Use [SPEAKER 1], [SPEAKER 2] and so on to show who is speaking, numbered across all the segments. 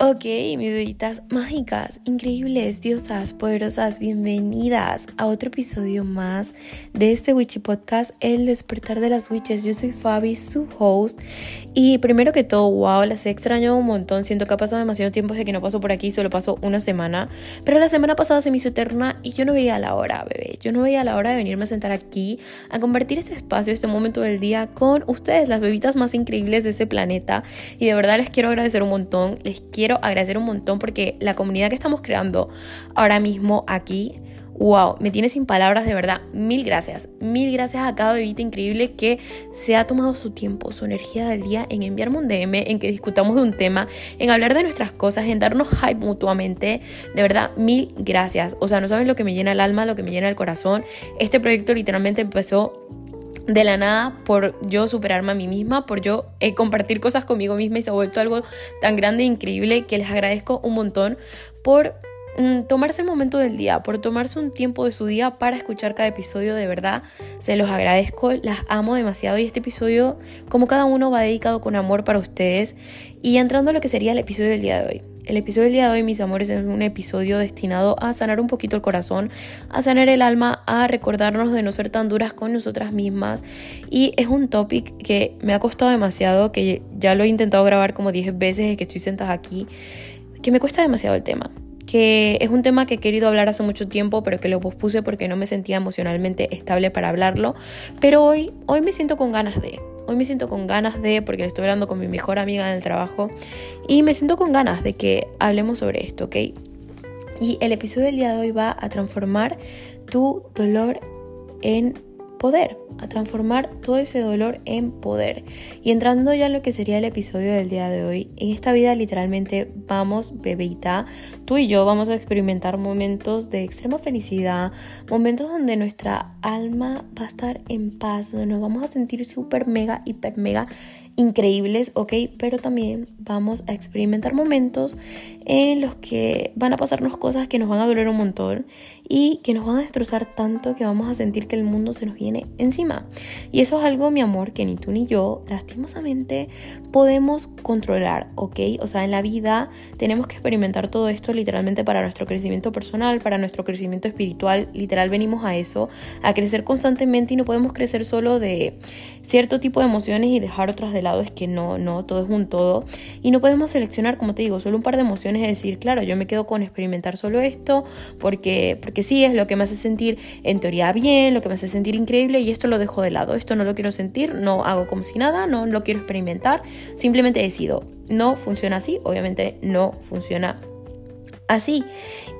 [SPEAKER 1] Ok, mis bebitas mágicas, increíbles, diosas, poderosas, bienvenidas a otro episodio más de este Witchy Podcast, El despertar de las witches. Yo soy Fabi, su host. Y primero que todo, wow, las he extrañado un montón. Siento que ha pasado demasiado tiempo desde que no paso por aquí, solo paso una semana. Pero la semana pasada se me hizo eterna y yo no veía la hora, bebé. Yo no veía la hora de venirme a sentar aquí, a compartir este espacio, este momento del día con ustedes, las bebitas más increíbles de ese planeta. Y de verdad les quiero agradecer un montón. Les quiero quiero agradecer un montón porque la comunidad que estamos creando ahora mismo aquí, wow, me tiene sin palabras de verdad. Mil gracias. Mil gracias a cada bebita increíble que se ha tomado su tiempo, su energía del día en enviarme un DM, en que discutamos de un tema, en hablar de nuestras cosas, en darnos hype mutuamente. De verdad, mil gracias. O sea, no saben lo que me llena el alma, lo que me llena el corazón. Este proyecto literalmente empezó de la nada por yo superarme a mí misma, por yo eh, compartir cosas conmigo misma y se ha vuelto algo tan grande e increíble que les agradezco un montón por mm, tomarse el momento del día, por tomarse un tiempo de su día para escuchar cada episodio, de verdad, se los agradezco, las amo demasiado y este episodio, como cada uno, va dedicado con amor para ustedes y entrando a lo que sería el episodio del día de hoy. El episodio del día de hoy, mis amores, es un episodio destinado a sanar un poquito el corazón, a sanar el alma, a recordarnos de no ser tan duras con nosotras mismas. Y es un topic que me ha costado demasiado, que ya lo he intentado grabar como 10 veces desde que estoy sentada aquí, que me cuesta demasiado el tema que es un tema que he querido hablar hace mucho tiempo, pero que lo pospuse porque no me sentía emocionalmente estable para hablarlo. Pero hoy, hoy me siento con ganas de. Hoy me siento con ganas de, porque le estoy hablando con mi mejor amiga en el trabajo, y me siento con ganas de que hablemos sobre esto, ¿ok? Y el episodio del día de hoy va a transformar tu dolor en poder, a transformar todo ese dolor en poder. Y entrando ya en lo que sería el episodio del día de hoy, en esta vida literalmente vamos, bebita, tú y yo vamos a experimentar momentos de extrema felicidad, momentos donde nuestra alma va a estar en paz, donde nos vamos a sentir súper mega, hiper mega increíbles, ¿ok? Pero también vamos a experimentar momentos en los que van a pasarnos cosas que nos van a doler un montón y que nos van a destrozar tanto que vamos a sentir que el mundo se nos viene encima. Y eso es algo, mi amor, que ni tú ni yo, lastimosamente, podemos controlar, ¿ok? O sea, en la vida tenemos que experimentar todo esto literalmente para nuestro crecimiento personal, para nuestro crecimiento espiritual. Literal venimos a eso, a crecer constantemente y no podemos crecer solo de cierto tipo de emociones y dejar otras de lado. Es que no, no, todo es un todo. Y no podemos seleccionar, como te digo, solo un par de emociones y decir, claro, yo me quedo con experimentar solo esto porque, porque sí es lo que me hace sentir en teoría bien, lo que me hace sentir increíble y esto lo dejo de lado. Esto no lo quiero sentir, no hago como si nada, no lo quiero experimentar. Simplemente decido. No funciona así, obviamente no funciona así.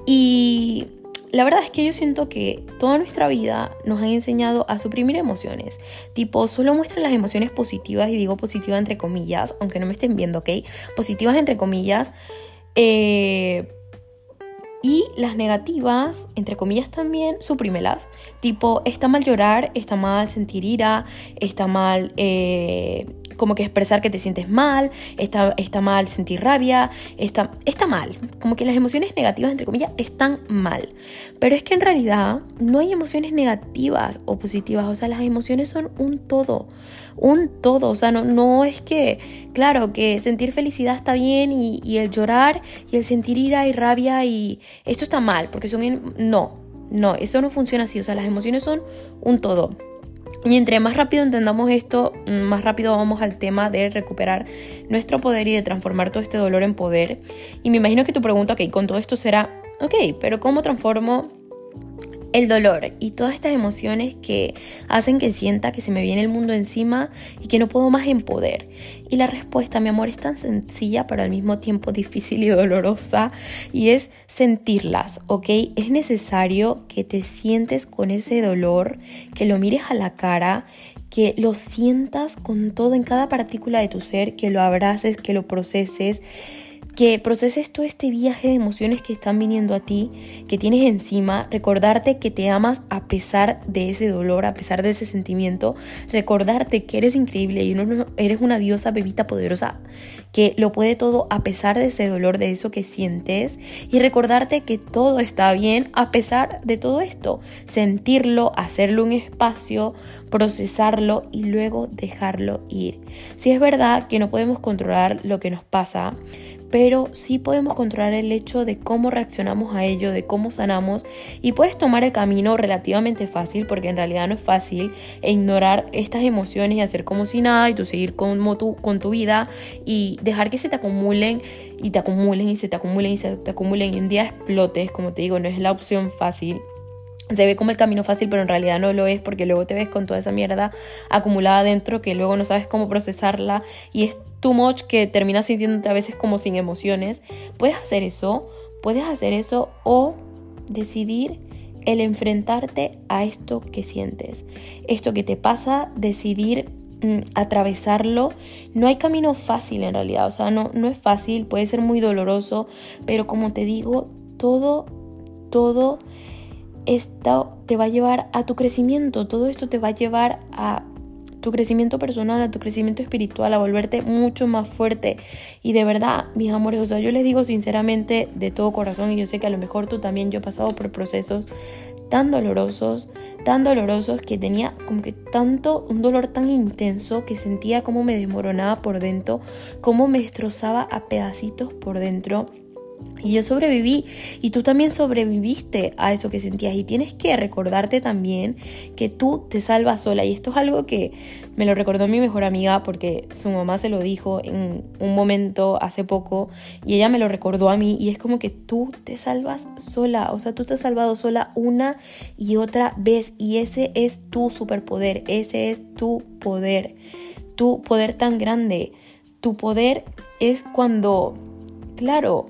[SPEAKER 1] Y la verdad es que yo siento que toda nuestra vida nos han enseñado a suprimir emociones. Tipo, solo muestran las emociones positivas, y digo positivas entre comillas, aunque no me estén viendo, ¿ok? Positivas entre comillas. Eh, y las negativas, entre comillas también, suprímelas. Tipo, está mal llorar, está mal sentir ira, está mal eh, como que expresar que te sientes mal, está, está mal sentir rabia, está, está mal. Como que las emociones negativas, entre comillas, están mal. Pero es que en realidad no hay emociones negativas o positivas. O sea, las emociones son un todo. Un todo. O sea, no, no es que, claro, que sentir felicidad está bien y, y el llorar y el sentir ira y rabia y esto está mal, porque son... No, no, eso no funciona así. O sea, las emociones son un todo. Y entre más rápido entendamos esto, más rápido vamos al tema de recuperar nuestro poder y de transformar todo este dolor en poder. Y me imagino que tu pregunta, ok, con todo esto será, ok, pero ¿cómo transformo el dolor y todas estas emociones que hacen que sienta que se me viene el mundo encima y que no puedo más en poder. Y la respuesta, mi amor, es tan sencilla pero al mismo tiempo difícil y dolorosa y es sentirlas, ¿ok? Es necesario que te sientes con ese dolor, que lo mires a la cara, que lo sientas con todo en cada partícula de tu ser, que lo abraces, que lo proceses que proceses todo este viaje de emociones que están viniendo a ti, que tienes encima, recordarte que te amas a pesar de ese dolor, a pesar de ese sentimiento, recordarte que eres increíble y eres una diosa bebita poderosa que lo puede todo a pesar de ese dolor, de eso que sientes y recordarte que todo está bien a pesar de todo esto, sentirlo, hacerlo un espacio, procesarlo y luego dejarlo ir. Si es verdad que no podemos controlar lo que nos pasa, pero sí podemos controlar el hecho de cómo reaccionamos a ello, de cómo sanamos y puedes tomar el camino relativamente fácil porque en realidad no es fácil ignorar estas emociones y hacer como si nada y tú seguir como tú, con tu vida y dejar que se te acumulen y te acumulen y se te acumulen y se te acumulen y un día explotes, como te digo, no es la opción fácil. Se ve como el camino fácil, pero en realidad no lo es porque luego te ves con toda esa mierda acumulada dentro que luego no sabes cómo procesarla y es too much que terminas sintiéndote a veces como sin emociones. Puedes hacer eso, puedes hacer eso o decidir el enfrentarte a esto que sientes, esto que te pasa, decidir mm, atravesarlo. No hay camino fácil en realidad, o sea, no, no es fácil, puede ser muy doloroso, pero como te digo, todo, todo esto te va a llevar a tu crecimiento, todo esto te va a llevar a tu crecimiento personal, a tu crecimiento espiritual, a volverte mucho más fuerte. Y de verdad, mis amores, o sea, yo les digo sinceramente de todo corazón, y yo sé que a lo mejor tú también, yo he pasado por procesos tan dolorosos, tan dolorosos que tenía como que tanto, un dolor tan intenso que sentía como me desmoronaba por dentro, como me destrozaba a pedacitos por dentro y yo sobreviví. Y tú también sobreviviste a eso que sentías. Y tienes que recordarte también que tú te salvas sola. Y esto es algo que me lo recordó mi mejor amiga porque su mamá se lo dijo en un momento hace poco y ella me lo recordó a mí y es como que tú te salvas sola, o sea, tú te has salvado sola una y otra vez y ese es tu superpoder, ese es tu poder, tu poder tan grande. Tu poder es cuando, claro,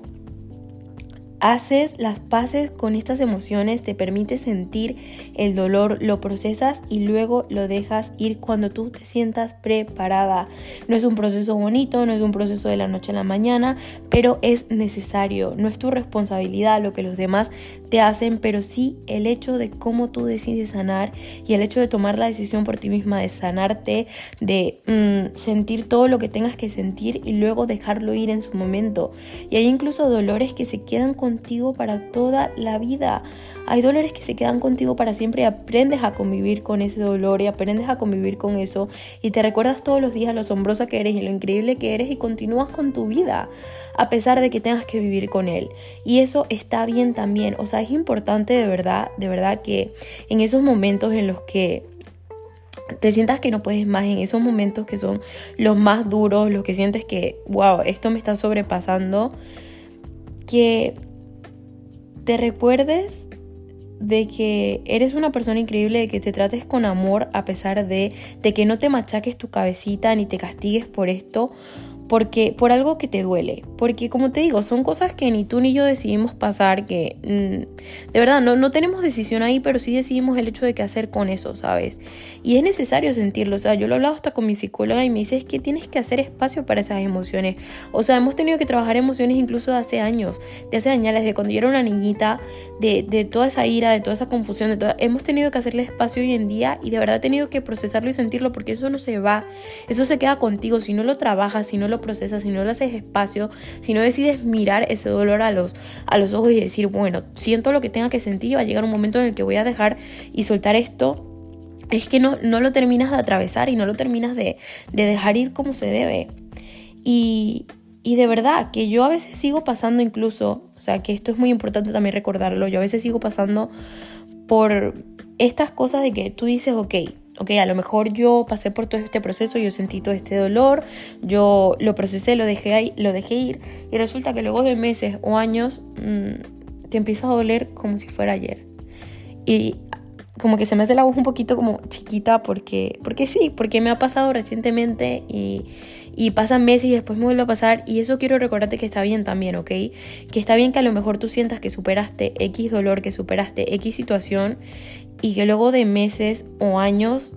[SPEAKER 1] Haces las paces con estas emociones, te permite sentir el dolor, lo procesas y luego lo dejas ir cuando tú te sientas preparada. No es un proceso bonito, no es un proceso de la noche a la mañana, pero es necesario. No es tu responsabilidad lo que los demás te hacen, pero sí el hecho de cómo tú decides sanar y el hecho de tomar la decisión por ti misma de sanarte, de mm, sentir todo lo que tengas que sentir y luego dejarlo ir en su momento. Y hay incluso dolores que se quedan con contigo para toda la vida. Hay dolores que se quedan contigo para siempre y aprendes a convivir con ese dolor y aprendes a convivir con eso y te recuerdas todos los días lo asombrosa que eres y lo increíble que eres y continúas con tu vida a pesar de que tengas que vivir con él. Y eso está bien también. O sea, es importante de verdad, de verdad que en esos momentos en los que te sientas que no puedes más en esos momentos que son los más duros, los que sientes que, wow, esto me está sobrepasando, que te recuerdes de que eres una persona increíble, de que te trates con amor a pesar de, de que no te machaques tu cabecita ni te castigues por esto, porque por algo que te duele, porque como te digo, son cosas que ni tú ni yo decidimos pasar, que mm, de verdad no, no tenemos decisión ahí, pero sí decidimos el hecho de qué hacer con eso, ¿sabes? Y es necesario sentirlo, o sea, yo lo he hablado hasta con mi psicóloga y me dice es que tienes que hacer espacio para esas emociones, o sea, hemos tenido que trabajar emociones incluso de hace años, de hace años, desde cuando yo era una niñita, de, de toda esa ira, de toda esa confusión, de toda, hemos tenido que hacerle espacio hoy en día y de verdad he tenido que procesarlo y sentirlo porque eso no se va, eso se queda contigo, si no lo trabajas, si no lo procesas, si no le haces espacio, si no decides mirar ese dolor a los, a los ojos y decir, bueno, siento lo que tenga que sentir va a llegar un momento en el que voy a dejar y soltar esto, es que no, no lo terminas de atravesar y no lo terminas de, de dejar ir como se debe. Y, y de verdad que yo a veces sigo pasando incluso, o sea que esto es muy importante también recordarlo, yo a veces sigo pasando por estas cosas de que tú dices, ok, ok, a lo mejor yo pasé por todo este proceso, yo sentí todo este dolor, yo lo procesé, lo dejé, ahí, lo dejé ir y resulta que luego de meses o años mm, te empieza a doler como si fuera ayer. Y como que se me hace la voz un poquito como chiquita porque, porque sí, porque me ha pasado recientemente y, y pasan meses y después me vuelve a pasar y eso quiero recordarte que está bien también, ¿ok? Que está bien que a lo mejor tú sientas que superaste X dolor, que superaste X situación y que luego de meses o años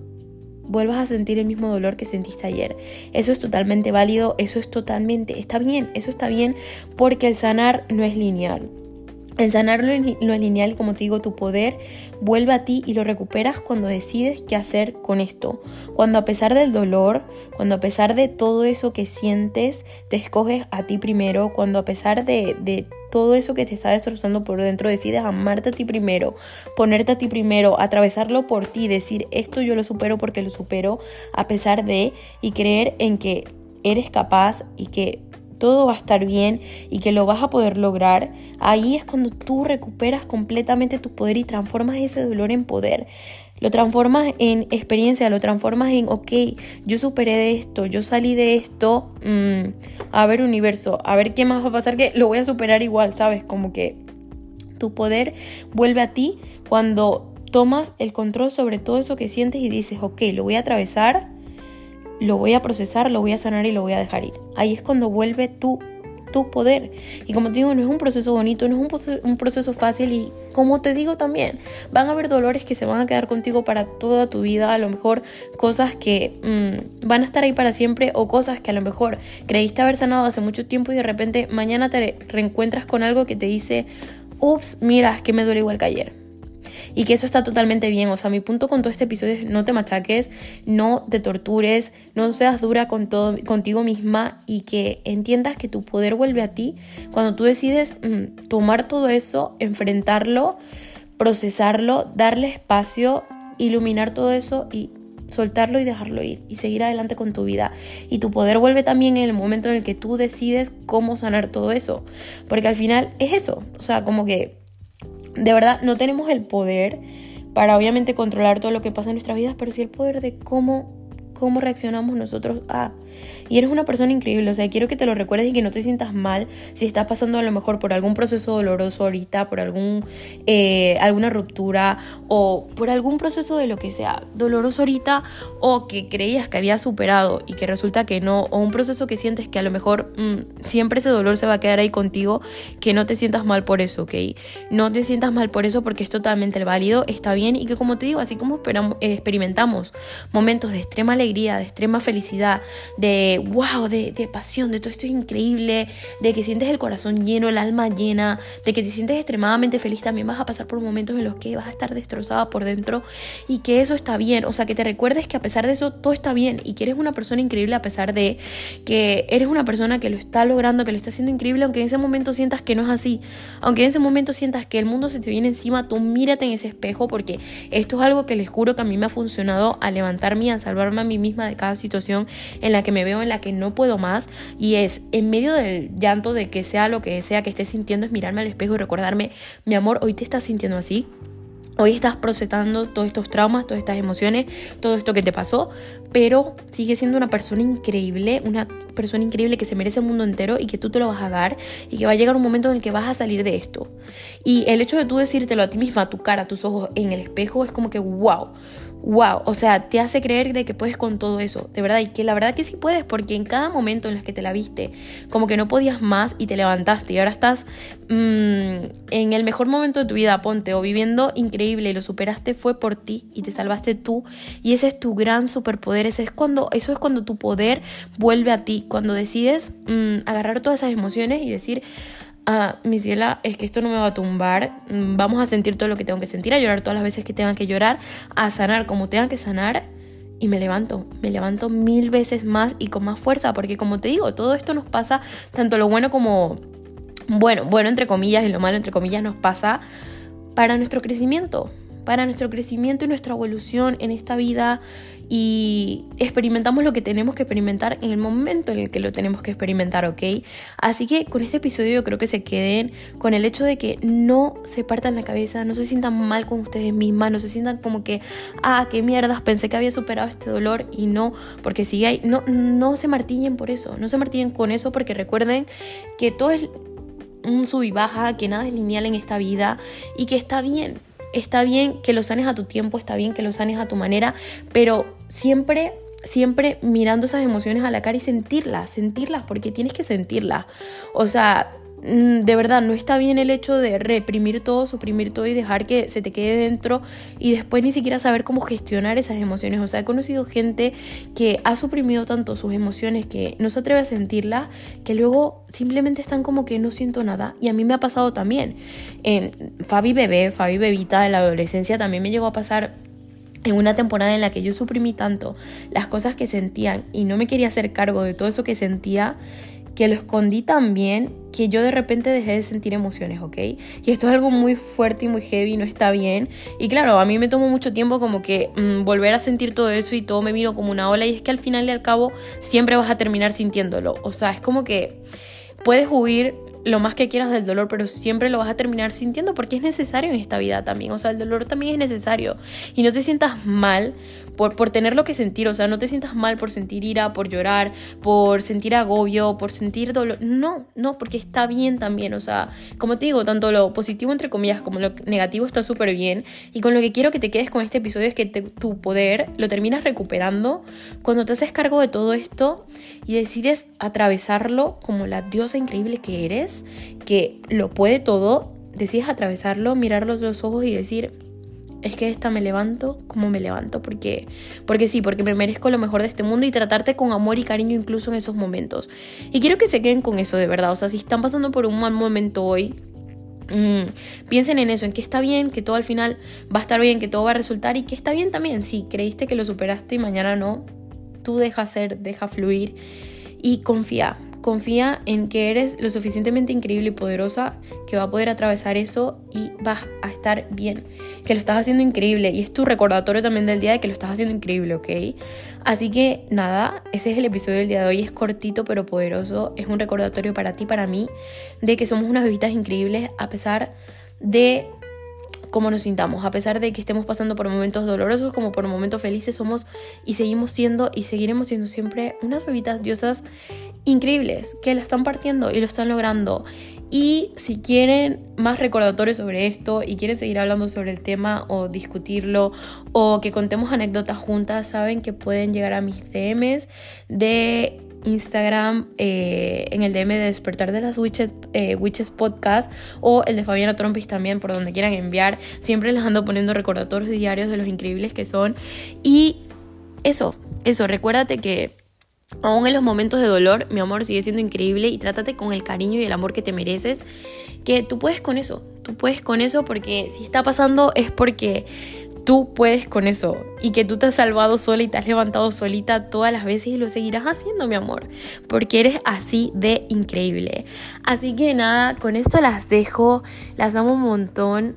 [SPEAKER 1] vuelvas a sentir el mismo dolor que sentiste ayer. Eso es totalmente válido, eso es totalmente, está bien, eso está bien porque el sanar no es lineal. El sanar es lineal como te digo, tu poder vuelve a ti y lo recuperas cuando decides qué hacer con esto. Cuando a pesar del dolor, cuando a pesar de todo eso que sientes, te escoges a ti primero, cuando a pesar de, de todo eso que te está destrozando por dentro, decides amarte a ti primero, ponerte a ti primero, atravesarlo por ti, decir esto yo lo supero porque lo supero a pesar de y creer en que eres capaz y que todo va a estar bien y que lo vas a poder lograr, ahí es cuando tú recuperas completamente tu poder y transformas ese dolor en poder. Lo transformas en experiencia, lo transformas en, ok, yo superé de esto, yo salí de esto, mm, a ver universo, a ver qué más va a pasar, que lo voy a superar igual, ¿sabes? Como que tu poder vuelve a ti cuando tomas el control sobre todo eso que sientes y dices, ok, lo voy a atravesar, lo voy a procesar, lo voy a sanar y lo voy a dejar ir. Ahí es cuando vuelve tu tu poder. Y como te digo, no es un proceso bonito, no es un proceso, fácil y como te digo también, van a haber dolores que se van a quedar contigo para toda tu vida, a lo mejor cosas que mm, van a estar ahí para siempre o cosas que a lo mejor creíste haber sanado hace mucho tiempo y de repente mañana te reencuentras con algo que te dice, ups, mira, es que me duele igual que ayer y que eso está totalmente bien. O sea, mi punto con todo este episodio es no te machaques, no te tortures, no seas dura con todo, contigo misma y que entiendas que tu poder vuelve a ti cuando tú decides mm, tomar todo eso, enfrentarlo, procesarlo, darle espacio, iluminar todo eso y soltarlo y dejarlo ir y seguir adelante con tu vida. Y tu poder vuelve también en el momento en el que tú decides cómo sanar todo eso. Porque al final es eso. O sea, como que de verdad no tenemos el poder para obviamente controlar todo lo que pasa en nuestras vidas, pero sí el poder de cómo cómo reaccionamos nosotros a. Y eres una persona increíble, o sea, quiero que te lo recuerdes y que no te sientas mal si estás pasando a lo mejor por algún proceso doloroso ahorita, por algún, eh, alguna ruptura o por algún proceso de lo que sea doloroso ahorita o que creías que había superado y que resulta que no, o un proceso que sientes que a lo mejor mm, siempre ese dolor se va a quedar ahí contigo, que no te sientas mal por eso, ¿ok? No te sientas mal por eso porque es totalmente válido, está bien y que como te digo, así como esperamos, experimentamos momentos de extrema alegría, de extrema felicidad, de wow, de, pasión, de todo esto es increíble, de que sientes el corazón lleno, el alma llena, de que te sientes extremadamente feliz, también vas a pasar por momentos en los que vas a estar destrozada por dentro y que eso está bien, o sea, que te recuerdes que a pesar de eso todo está bien y que eres una persona increíble a pesar de que eres una persona que lo está logrando, que lo está haciendo increíble, aunque en ese momento sientas que no es así, aunque en ese momento sientas que el mundo se te viene encima, tú mírate en ese espejo porque esto es algo que les juro que a mí me ha funcionado a levantarme y a salvarme a mí misma de cada situación en la que me veo, en la que no puedo más. Y es en medio del llanto de que sea lo que sea que esté sintiendo, es mirarme al espejo y recordarme, mi amor, hoy te estás sintiendo así. Hoy estás procesando todos estos traumas, todas estas emociones, todo esto que te pasó, pero sigue siendo una persona increíble, una persona increíble que se merece el mundo entero y que tú te lo vas a dar y que va a llegar un momento en el que vas a salir de esto. Y el hecho de tú decírtelo a ti misma, a tu cara, a tus ojos en el espejo es como que wow wow, o sea, te hace creer de que puedes con todo eso, de verdad, y que la verdad que sí puedes, porque en cada momento en el que te la viste, como que no podías más y te levantaste y ahora estás mm, en el mejor momento de tu vida, ponte, o viviendo increíble y lo superaste, fue por ti y te salvaste tú, y ese es tu gran superpoder, ese es cuando, eso es cuando tu poder vuelve a ti, cuando decides mm, agarrar todas esas emociones y decir, ah, mi ciela, es que esto no me va a tumbar, mm, vamos a sentir todo lo que tengo que sentir, a llorar todas las veces que tengan que llorar, a sanar como tengan que sanar. Y me levanto, me levanto mil veces más y con más fuerza, porque como te digo, todo esto nos pasa, tanto lo bueno como, bueno, bueno entre comillas y lo malo entre comillas nos pasa para nuestro crecimiento, para nuestro crecimiento y nuestra evolución en esta vida y experimentamos lo que tenemos que experimentar en el momento en el que lo tenemos que experimentar, ¿ok? Así que con este episodio yo creo que se queden con el hecho de que no se partan la cabeza, no se sientan mal con ustedes mismas, no se sientan como que, ah, qué mierdas, pensé que había superado este dolor y no, porque si hay, no, no se martillen por eso, no se martillen con eso porque recuerden que todo es un sub y baja, que nada es lineal en esta vida y que está bien, está bien que lo sanes a tu tiempo, está bien que lo sanes a tu manera, pero siempre siempre mirando esas emociones a la cara y sentirlas, sentirlas, porque tienes que sentirlas. O sea, de verdad no está bien el hecho de reprimir todo, suprimir todo y dejar que se te quede dentro y después ni siquiera saber cómo gestionar esas emociones. O sea, he conocido gente que ha suprimido tanto sus emociones que no se atreve a sentirlas, que luego simplemente están como que no siento nada. Y a mí me ha pasado también. En Fabi Bebé, Fabi Bebita en la adolescencia también me llegó a pasar en una temporada en la que yo suprimí tanto las cosas que sentían y no me quería hacer cargo de todo eso que sentía que lo escondí tan bien que yo de repente dejé de sentir emociones, ¿ok? Y esto es algo muy fuerte y muy heavy, no está bien. Y claro, a mí me tomó mucho tiempo como que mm, volver a sentir todo eso y todo me vino como una ola y es que al final y al cabo siempre vas a terminar sintiéndolo. O sea, es como que puedes huir lo más que quieras del dolor, pero siempre lo vas a terminar sintiendo porque es necesario en esta vida también. O sea, el dolor también es necesario. Y no te sientas mal por, por tener lo que sentir. O sea, no te sientas mal por sentir ira, por llorar, por sentir agobio, por sentir dolor. No, no, porque está bien también. O sea, como te digo, tanto lo positivo, entre comillas, como lo negativo está súper bien. Y con lo que quiero que te quedes con este episodio es que tu poder lo terminas recuperando cuando te haces cargo de todo esto y decides atravesarlo como la diosa increíble que eres que lo puede todo, decides atravesarlo, mirarlos los ojos y decir, es que esta me levanto como me levanto, porque, porque sí, porque me merezco lo mejor de este mundo y tratarte con amor y cariño incluso en esos momentos. Y quiero que se queden con eso de verdad, o sea, si están pasando por un mal momento hoy, mm, piensen en eso, en que está bien, que todo al final va a estar bien, que todo va a resultar y que está bien también, si creíste que lo superaste y mañana no, tú deja ser, deja fluir y confía, confía en que eres lo suficientemente increíble y poderosa que va a poder atravesar eso y vas a estar bien, que lo estás haciendo increíble y es tu recordatorio también del día de que lo estás haciendo increíble, ¿ok? Así que nada, ese es el episodio del día de hoy, es cortito pero poderoso, es un recordatorio para ti, para mí, de que somos unas bebitas increíbles a pesar de cómo nos sintamos, a pesar de que estemos pasando por momentos dolorosos como por momentos felices, somos y seguimos siendo y seguiremos siendo siempre unas bebitas diosas increíbles que la están partiendo y lo están logrando. Y si quieren más recordatorios sobre esto y quieren seguir hablando sobre el tema o discutirlo o que contemos anécdotas juntas, saben que pueden llegar a mis DMs de Instagram eh, en el DM de Despertar de las Witches, eh, Podcast o el de Fabiana Trompis también, por donde quieran enviar. Siempre les ando poniendo recordatorios diarios de los increíbles que son. Y eso, eso, recuérdate que aún en los momentos de dolor, mi amor sigue siendo increíble y trátate con el cariño y el amor que te mereces, que tú puedes con eso, tú puedes con eso porque si está pasando es porque tú puedes con eso y que tú te has salvado sola y te has levantado solita todas las veces y lo seguirás haciendo, mi amor, porque eres así de increíble. Así que nada, con esto las dejo, las amo un montón.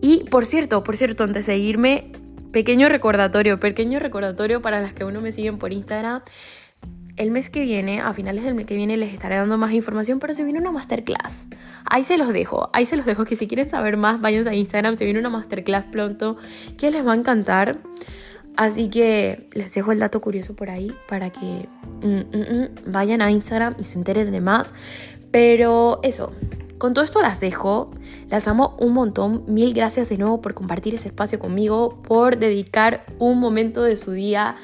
[SPEAKER 1] Y por cierto, por cierto, antes de irme, pequeño recordatorio, pequeño recordatorio para las que uno me siguen por Instagram el mes que viene, a finales del mes que viene, les estaré dando más información, pero se viene una masterclass. Ahí se los dejo, ahí se los dejo, que si quieren saber más, vayan a Instagram, se viene una masterclass pronto que les va a encantar. Así que les dejo el dato curioso por ahí para que mm, mm, mm, vayan a Instagram y se enteren de más. Pero eso, con todo esto las dejo, las amo un montón, mil gracias de nuevo por compartir ese espacio conmigo, por dedicar un momento de su día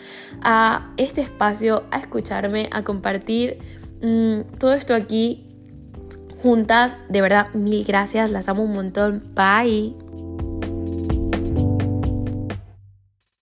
[SPEAKER 1] a este espacio, a escucharme, a compartir mm, todo esto aquí juntas. De verdad, mil gracias, las amo un montón, bye.